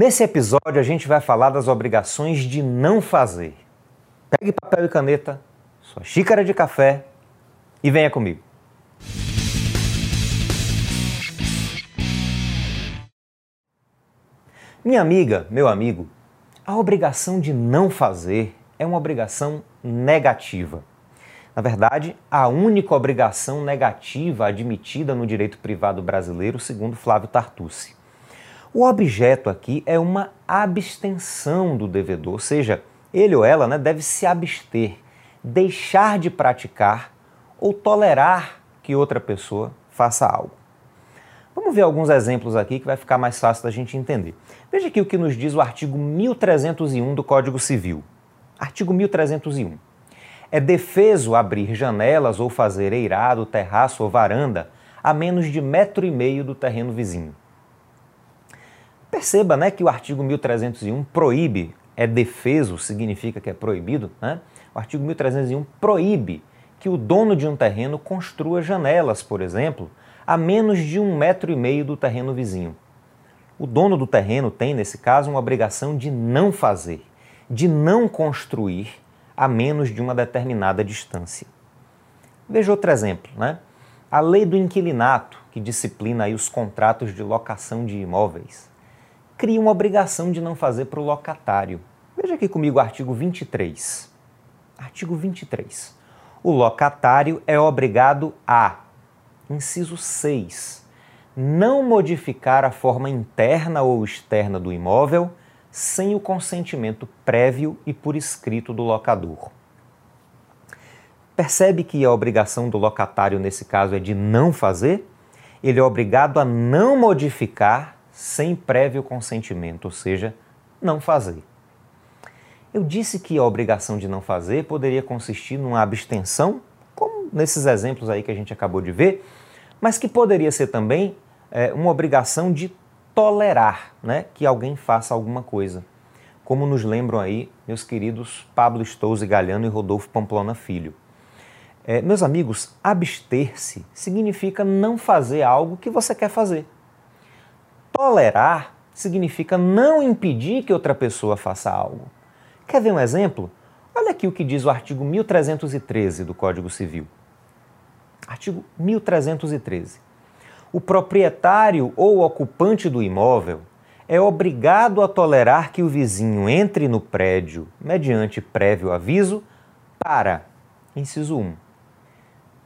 Nesse episódio a gente vai falar das obrigações de não fazer. Pegue papel e caneta, sua xícara de café e venha comigo. Minha amiga, meu amigo, a obrigação de não fazer é uma obrigação negativa. Na verdade, a única obrigação negativa admitida no direito privado brasileiro, segundo Flávio Tartucci. O objeto aqui é uma abstenção do devedor, ou seja, ele ou ela né, deve se abster, deixar de praticar ou tolerar que outra pessoa faça algo. Vamos ver alguns exemplos aqui que vai ficar mais fácil da gente entender. Veja aqui o que nos diz o artigo 1301 do Código Civil. Artigo 1301. É defeso abrir janelas ou fazer eirado, terraço ou varanda a menos de metro e meio do terreno vizinho. Perceba né, que o artigo 1301 proíbe, é defeso, significa que é proibido, né? O artigo 1301 proíbe que o dono de um terreno construa janelas, por exemplo, a menos de um metro e meio do terreno vizinho. O dono do terreno tem, nesse caso, uma obrigação de não fazer, de não construir a menos de uma determinada distância. Veja outro exemplo, né? A lei do inquilinato, que disciplina aí os contratos de locação de imóveis cria uma obrigação de não fazer para o locatário. Veja aqui comigo o artigo 23. Artigo 23. O locatário é obrigado a, inciso 6, não modificar a forma interna ou externa do imóvel sem o consentimento prévio e por escrito do locador. Percebe que a obrigação do locatário nesse caso é de não fazer? Ele é obrigado a não modificar sem prévio consentimento, ou seja, não fazer. Eu disse que a obrigação de não fazer poderia consistir numa abstenção, como nesses exemplos aí que a gente acabou de ver, mas que poderia ser também é, uma obrigação de tolerar né, que alguém faça alguma coisa. Como nos lembram aí meus queridos Pablo Stouze Galhano e Rodolfo Pamplona Filho. É, meus amigos, abster-se significa não fazer algo que você quer fazer. Tolerar significa não impedir que outra pessoa faça algo. Quer ver um exemplo? Olha aqui o que diz o artigo 1313 do Código Civil. Artigo 1313. O proprietário ou ocupante do imóvel é obrigado a tolerar que o vizinho entre no prédio mediante prévio aviso para, inciso 1,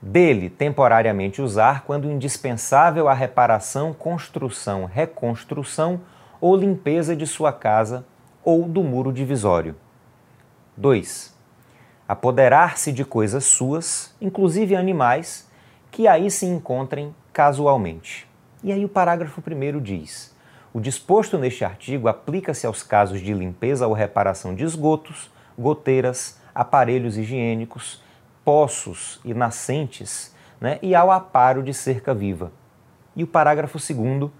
dele temporariamente usar quando indispensável à reparação, construção, reconstrução ou limpeza de sua casa ou do muro divisório. 2. Apoderar-se de coisas suas, inclusive animais, que aí se encontrem casualmente. E aí o parágrafo 1 diz: o disposto neste artigo aplica-se aos casos de limpeza ou reparação de esgotos, goteiras, aparelhos higiênicos, poços e nascentes né, e ao aparo de cerca viva. E o parágrafo 2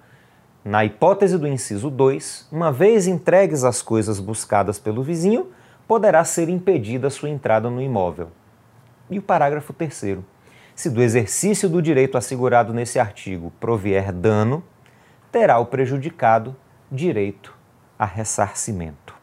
na hipótese do inciso 2, uma vez entregues as coisas buscadas pelo vizinho, poderá ser impedida sua entrada no imóvel. E o parágrafo 3 se do exercício do direito assegurado nesse artigo provier dano, terá o prejudicado direito a ressarcimento.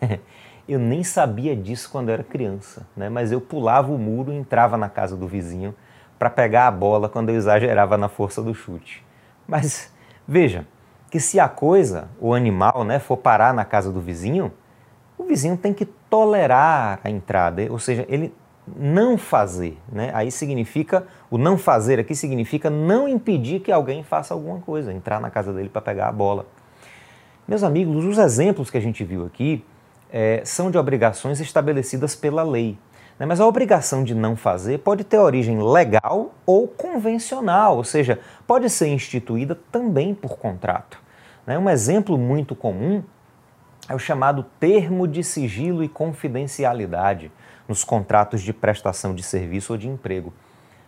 Eu nem sabia disso quando era criança, né? mas eu pulava o muro e entrava na casa do vizinho para pegar a bola quando eu exagerava na força do chute. Mas veja que se a coisa, o animal, né, for parar na casa do vizinho, o vizinho tem que tolerar a entrada, ou seja, ele não fazer, né? Aí significa o não fazer aqui significa não impedir que alguém faça alguma coisa, entrar na casa dele para pegar a bola. Meus amigos, os exemplos que a gente viu aqui é, são de obrigações estabelecidas pela lei. Né? Mas a obrigação de não fazer pode ter origem legal ou convencional, ou seja, pode ser instituída também por contrato. Né? Um exemplo muito comum é o chamado termo de sigilo e confidencialidade nos contratos de prestação de serviço ou de emprego.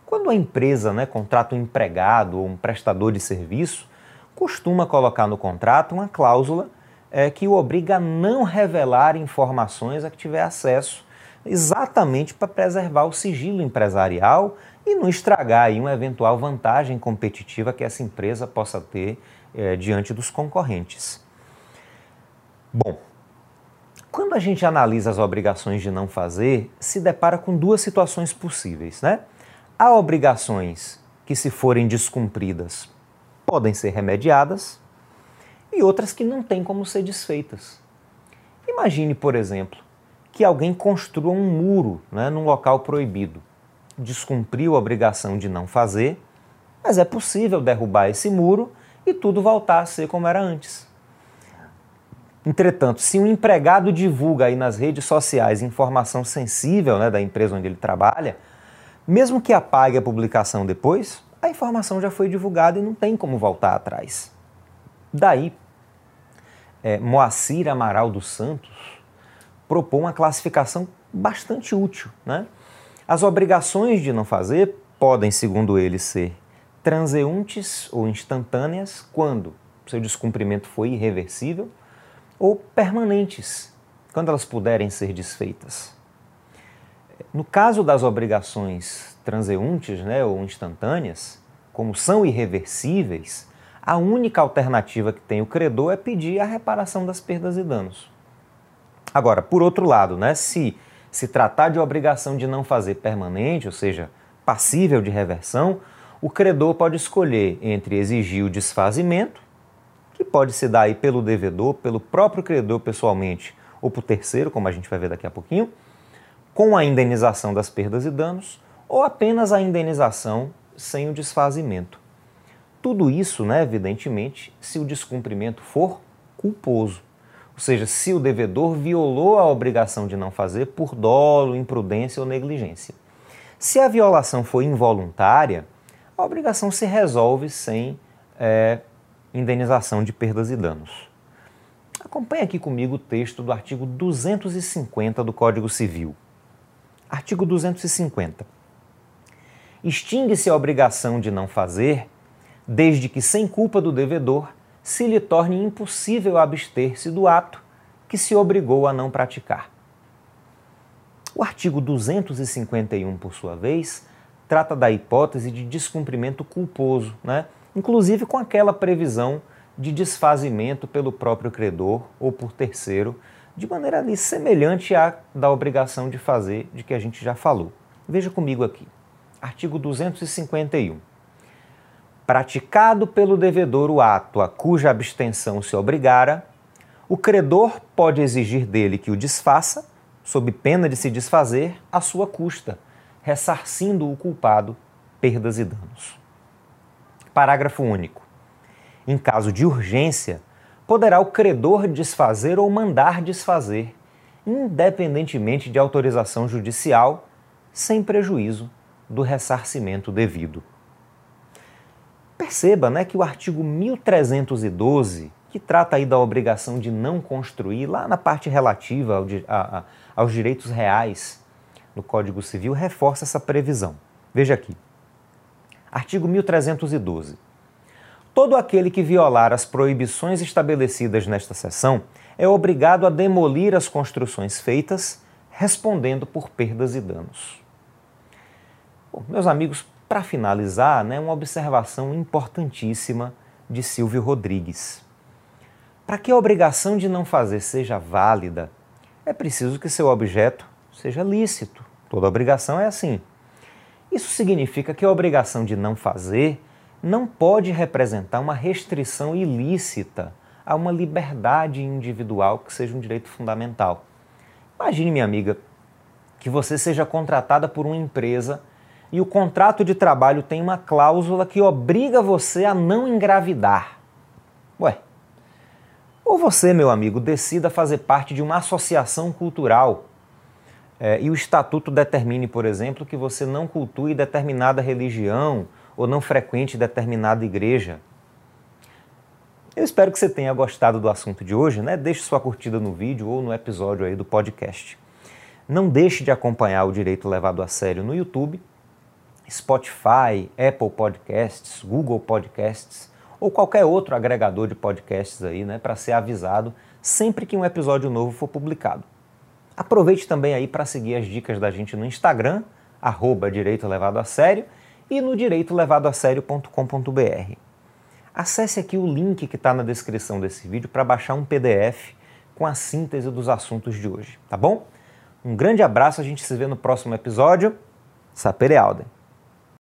Quando a empresa né, contrata um empregado ou um prestador de serviço, costuma colocar no contrato uma cláusula é, que o obriga a não revelar informações a que tiver acesso, exatamente para preservar o sigilo empresarial e não estragar aí uma eventual vantagem competitiva que essa empresa possa ter é, diante dos concorrentes. Bom, quando a gente analisa as obrigações de não fazer, se depara com duas situações possíveis, né? Há obrigações que, se forem descumpridas, podem ser remediadas e outras que não têm como ser desfeitas. Imagine, por exemplo, que alguém construa um muro né, num local proibido. Descumpriu a obrigação de não fazer, mas é possível derrubar esse muro e tudo voltar a ser como era antes. Entretanto, se um empregado divulga aí nas redes sociais informação sensível né, da empresa onde ele trabalha, mesmo que apague a publicação depois, a informação já foi divulgada e não tem como voltar atrás. Daí, é, Moacir Amaral dos Santos propõe uma classificação bastante útil. Né? As obrigações de não fazer podem, segundo ele, ser transeuntes ou instantâneas quando seu descumprimento foi irreversível ou permanentes, quando elas puderem ser desfeitas. No caso das obrigações transeuntes né, ou instantâneas, como são irreversíveis, a única alternativa que tem o credor é pedir a reparação das perdas e danos. Agora, por outro lado, né, se se tratar de obrigação de não fazer permanente, ou seja, passível de reversão, o credor pode escolher entre exigir o desfazimento que pode se dar aí pelo devedor, pelo próprio credor pessoalmente ou por terceiro, como a gente vai ver daqui a pouquinho, com a indenização das perdas e danos ou apenas a indenização sem o desfazimento. Tudo isso, né, evidentemente, se o descumprimento for culposo. Ou seja, se o devedor violou a obrigação de não fazer por dolo, imprudência ou negligência. Se a violação for involuntária, a obrigação se resolve sem é, indenização de perdas e danos. Acompanhe aqui comigo o texto do artigo 250 do Código Civil. Artigo 250. Extingue-se a obrigação de não fazer, desde que, sem culpa do devedor, se lhe torne impossível abster-se do ato que se obrigou a não praticar. O artigo 251, por sua vez, trata da hipótese de descumprimento culposo, né? inclusive com aquela previsão de desfazimento pelo próprio credor ou por terceiro, de maneira ali semelhante à da obrigação de fazer de que a gente já falou. Veja comigo aqui. Artigo 251. Praticado pelo devedor o ato a cuja abstenção se obrigara, o credor pode exigir dele que o desfaça, sob pena de se desfazer, à sua custa, ressarcindo o culpado perdas e danos. Parágrafo único. Em caso de urgência, poderá o credor desfazer ou mandar desfazer, independentemente de autorização judicial, sem prejuízo do ressarcimento devido. Perceba né, que o artigo 1312, que trata aí da obrigação de não construir, lá na parte relativa ao, a, a, aos direitos reais no Código Civil, reforça essa previsão. Veja aqui. Artigo 1312. Todo aquele que violar as proibições estabelecidas nesta seção é obrigado a demolir as construções feitas, respondendo por perdas e danos. Bom, meus amigos, para finalizar, né, uma observação importantíssima de Silvio Rodrigues. Para que a obrigação de não fazer seja válida, é preciso que seu objeto seja lícito. Toda obrigação é assim. Isso significa que a obrigação de não fazer não pode representar uma restrição ilícita a uma liberdade individual que seja um direito fundamental. Imagine, minha amiga, que você seja contratada por uma empresa e o contrato de trabalho tem uma cláusula que obriga você a não engravidar. Ué, ou você, meu amigo, decida fazer parte de uma associação cultural é, e o estatuto determine, por exemplo, que você não cultue determinada religião ou não frequente determinada igreja. Eu espero que você tenha gostado do assunto de hoje, né? Deixe sua curtida no vídeo ou no episódio aí do podcast. Não deixe de acompanhar o Direito Levado a Sério no YouTube, Spotify, Apple Podcasts, Google Podcasts ou qualquer outro agregador de podcasts aí, né, para ser avisado sempre que um episódio novo for publicado. Aproveite também aí para seguir as dicas da gente no Instagram, arroba Direito Levado a Sério, e no direitolevadoasério.com.br. Acesse aqui o link que está na descrição desse vídeo para baixar um PDF com a síntese dos assuntos de hoje, tá bom? Um grande abraço, a gente se vê no próximo episódio. Sapere Alden.